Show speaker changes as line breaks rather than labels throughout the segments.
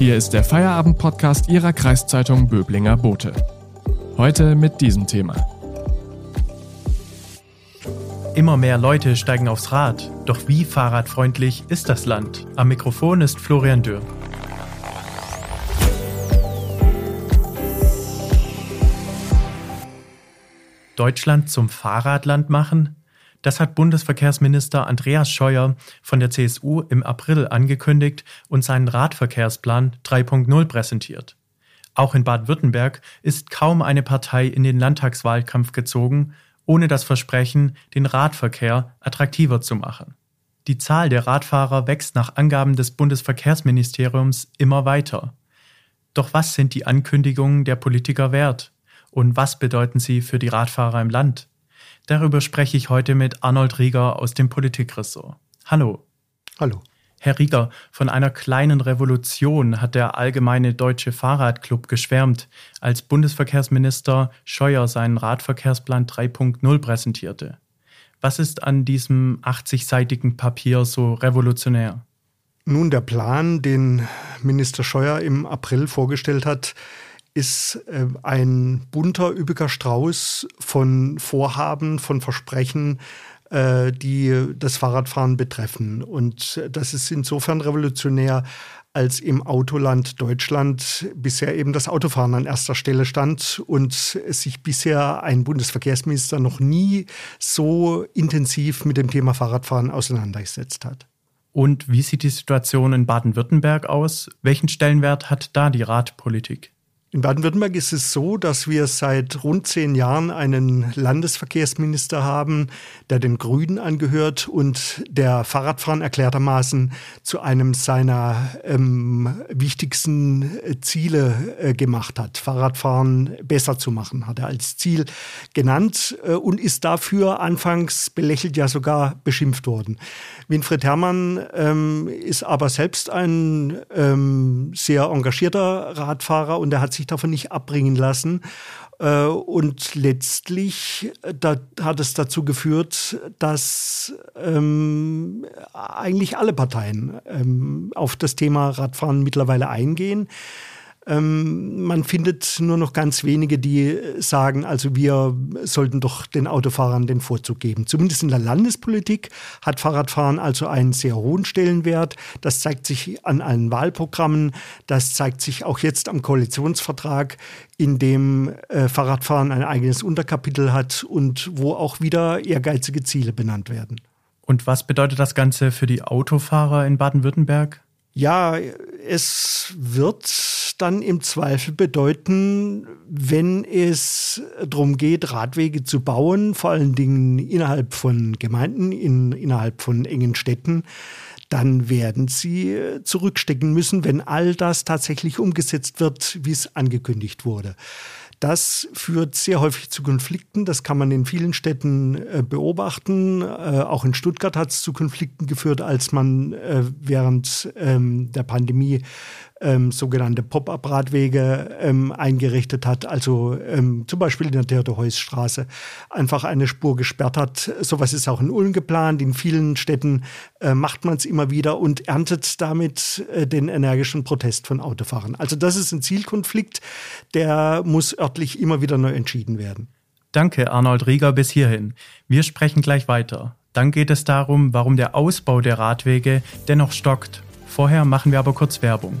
Hier ist der Feierabend-Podcast Ihrer Kreiszeitung Böblinger Bote. Heute mit diesem Thema.
Immer mehr Leute steigen aufs Rad. Doch wie fahrradfreundlich ist das Land? Am Mikrofon ist Florian Dürr. Deutschland zum Fahrradland machen? Das hat Bundesverkehrsminister Andreas Scheuer von der CSU im April angekündigt und seinen Radverkehrsplan 3.0 präsentiert. Auch in Baden-Württemberg ist kaum eine Partei in den Landtagswahlkampf gezogen, ohne das Versprechen, den Radverkehr attraktiver zu machen. Die Zahl der Radfahrer wächst nach Angaben des Bundesverkehrsministeriums immer weiter. Doch was sind die Ankündigungen der Politiker wert? Und was bedeuten sie für die Radfahrer im Land? Darüber spreche ich heute mit Arnold Rieger aus dem Politikressort. Hallo.
Hallo.
Herr Rieger, von einer kleinen Revolution hat der Allgemeine Deutsche Fahrradclub geschwärmt, als Bundesverkehrsminister Scheuer seinen Radverkehrsplan 3.0 präsentierte. Was ist an diesem 80-seitigen Papier so revolutionär?
Nun, der Plan, den Minister Scheuer im April vorgestellt hat, ist äh, ein bunter, üppiger Strauß von Vorhaben, von Versprechen, äh, die das Fahrradfahren betreffen. Und das ist insofern revolutionär, als im Autoland Deutschland bisher eben das Autofahren an erster Stelle stand und sich bisher ein Bundesverkehrsminister noch nie so intensiv mit dem Thema Fahrradfahren auseinandergesetzt hat.
Und wie sieht die Situation in Baden-Württemberg aus? Welchen Stellenwert hat da die Radpolitik?
In Baden-Württemberg ist es so, dass wir seit rund zehn Jahren einen Landesverkehrsminister haben, der den Grünen angehört und der Fahrradfahren erklärtermaßen zu einem seiner ähm, wichtigsten Ziele äh, gemacht hat. Fahrradfahren besser zu machen, hat er als Ziel genannt äh, und ist dafür anfangs belächelt, ja sogar beschimpft worden. Winfried Herrmann ähm, ist aber selbst ein ähm, sehr engagierter Radfahrer und er hat sich sich davon nicht abbringen lassen. Äh, und letztlich äh, da hat es dazu geführt, dass ähm, eigentlich alle Parteien ähm, auf das Thema Radfahren mittlerweile eingehen. Ähm, man findet nur noch ganz wenige, die sagen, also wir sollten doch den Autofahrern den Vorzug geben. Zumindest in der Landespolitik hat Fahrradfahren also einen sehr hohen Stellenwert. Das zeigt sich an allen Wahlprogrammen. Das zeigt sich auch jetzt am Koalitionsvertrag, in dem äh, Fahrradfahren ein eigenes Unterkapitel hat und wo auch wieder ehrgeizige Ziele benannt werden.
Und was bedeutet das Ganze für die Autofahrer in Baden-Württemberg?
Ja, es wird dann im Zweifel bedeuten, wenn es darum geht, Radwege zu bauen, vor allen Dingen innerhalb von Gemeinden, in, innerhalb von engen Städten, dann werden sie zurückstecken müssen, wenn all das tatsächlich umgesetzt wird, wie es angekündigt wurde. Das führt sehr häufig zu Konflikten. Das kann man in vielen Städten äh, beobachten. Äh, auch in Stuttgart hat es zu Konflikten geführt, als man äh, während ähm, der Pandemie ähm, sogenannte Pop-up-Radwege ähm, eingerichtet hat, also ähm, zum Beispiel in der Theodor-Heuss-Straße einfach eine Spur gesperrt hat. Sowas ist auch in Ulm geplant. In vielen Städten äh, macht man es immer wieder und erntet damit äh, den energischen Protest von Autofahrern. Also das ist ein Zielkonflikt, der muss örtlich immer wieder neu entschieden werden.
Danke, Arnold Rieger, bis hierhin. Wir sprechen gleich weiter. Dann geht es darum, warum der Ausbau der Radwege dennoch stockt. Vorher machen wir aber kurz Werbung.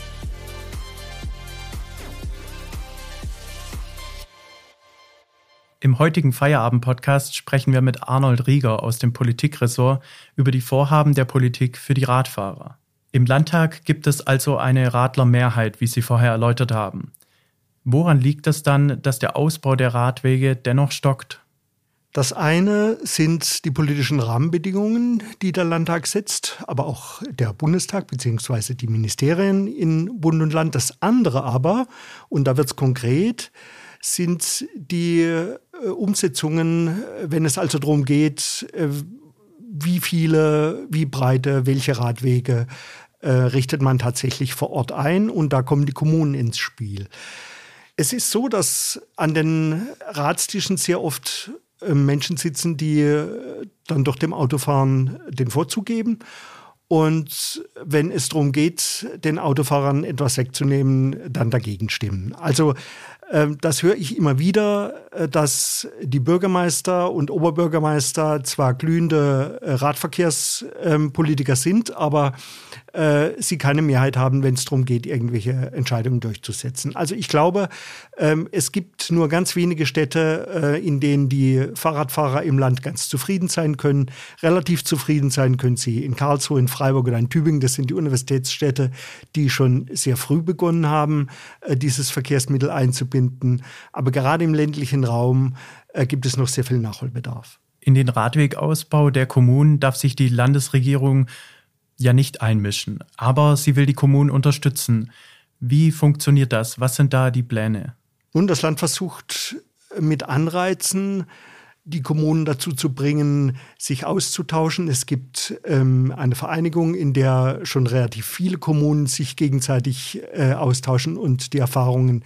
Im heutigen Feierabend-Podcast sprechen wir mit Arnold Rieger aus dem Politikressort über die Vorhaben der Politik für die Radfahrer. Im Landtag gibt es also eine Radlermehrheit, wie Sie vorher erläutert haben. Woran liegt es dann, dass der Ausbau der Radwege dennoch stockt?
Das eine sind die politischen Rahmenbedingungen, die der Landtag setzt, aber auch der Bundestag bzw. die Ministerien in Bund und Land. Das andere aber, und da wird es konkret, sind die äh, Umsetzungen, wenn es also darum geht, äh, wie viele, wie breite, welche Radwege äh, richtet man tatsächlich vor Ort ein und da kommen die Kommunen ins Spiel. Es ist so, dass an den Radstischen sehr oft Menschen sitzen, die dann durch dem Autofahren den Vorzug geben. Und wenn es darum geht, den Autofahrern etwas wegzunehmen, dann dagegen stimmen. Also das höre ich immer wieder, äh, dass die Bürgermeister und Oberbürgermeister zwar glühende äh, Radverkehrspolitiker sind, aber äh, sie keine Mehrheit haben, wenn es darum geht, irgendwelche Entscheidungen durchzusetzen. Also ich glaube, ähm, es gibt nur ganz wenige Städte, in denen die Fahrradfahrer im Land ganz zufrieden sein können. Relativ zufrieden sein können sie in Karlsruhe, in Freiburg oder in Tübingen. Das sind die Universitätsstädte, die schon sehr früh begonnen haben, dieses Verkehrsmittel einzubinden finden. Aber gerade im ländlichen Raum äh, gibt es noch sehr viel Nachholbedarf.
In den Radwegausbau der Kommunen darf sich die Landesregierung ja nicht einmischen, aber sie will die Kommunen unterstützen. Wie funktioniert das? Was sind da die Pläne?
Nun, das Land versucht mit Anreizen die Kommunen dazu zu bringen, sich auszutauschen. Es gibt ähm, eine Vereinigung, in der schon relativ viele Kommunen sich gegenseitig äh, austauschen und die Erfahrungen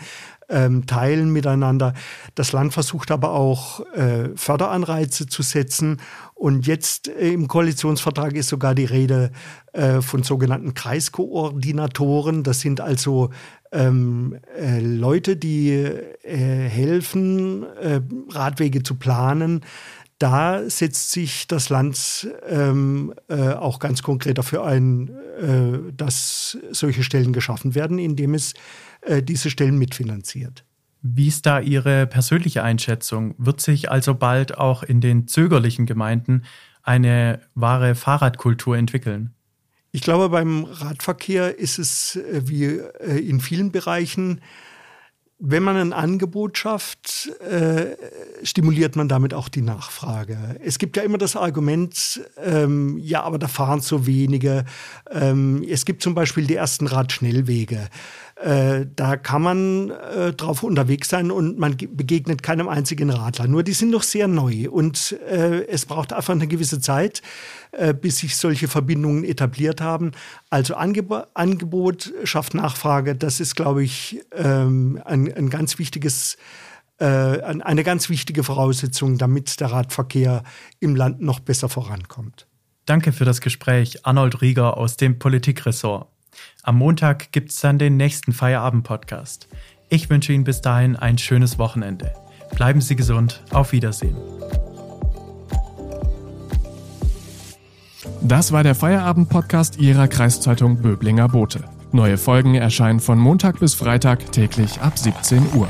ähm, teilen miteinander. Das Land versucht aber auch äh, Förderanreize zu setzen. Und jetzt äh, im Koalitionsvertrag ist sogar die Rede äh, von sogenannten Kreiskoordinatoren. Das sind also ähm, äh, Leute, die äh, helfen, äh, Radwege zu planen. Da setzt sich das Land ähm, äh, auch ganz konkret dafür ein, äh, dass solche Stellen geschaffen werden, indem es äh, diese Stellen mitfinanziert.
Wie ist da Ihre persönliche Einschätzung? Wird sich also bald auch in den zögerlichen Gemeinden eine wahre Fahrradkultur entwickeln?
Ich glaube, beim Radverkehr ist es äh, wie äh, in vielen Bereichen, wenn man ein Angebot schafft, stimuliert man damit auch die Nachfrage. Es gibt ja immer das Argument, ähm, ja, aber da fahren so wenige. Ähm, es gibt zum Beispiel die ersten Radschnellwege. Äh, da kann man äh, drauf unterwegs sein und man begegnet keinem einzigen Radler. Nur die sind noch sehr neu und äh, es braucht einfach eine gewisse Zeit, äh, bis sich solche Verbindungen etabliert haben. Also Angeb Angebot schafft Nachfrage. Das ist, glaube ich, ähm, ein, ein ganz wichtiges äh, eine ganz wichtige Voraussetzung, damit der Radverkehr im Land noch besser vorankommt.
Danke für das Gespräch, Arnold Rieger aus dem Politikressort. Am Montag gibt es dann den nächsten Feierabend-Podcast. Ich wünsche Ihnen bis dahin ein schönes Wochenende. Bleiben Sie gesund. Auf Wiedersehen.
Das war der Feierabend-Podcast Ihrer Kreiszeitung Böblinger Bote. Neue Folgen erscheinen von Montag bis Freitag täglich ab 17 Uhr.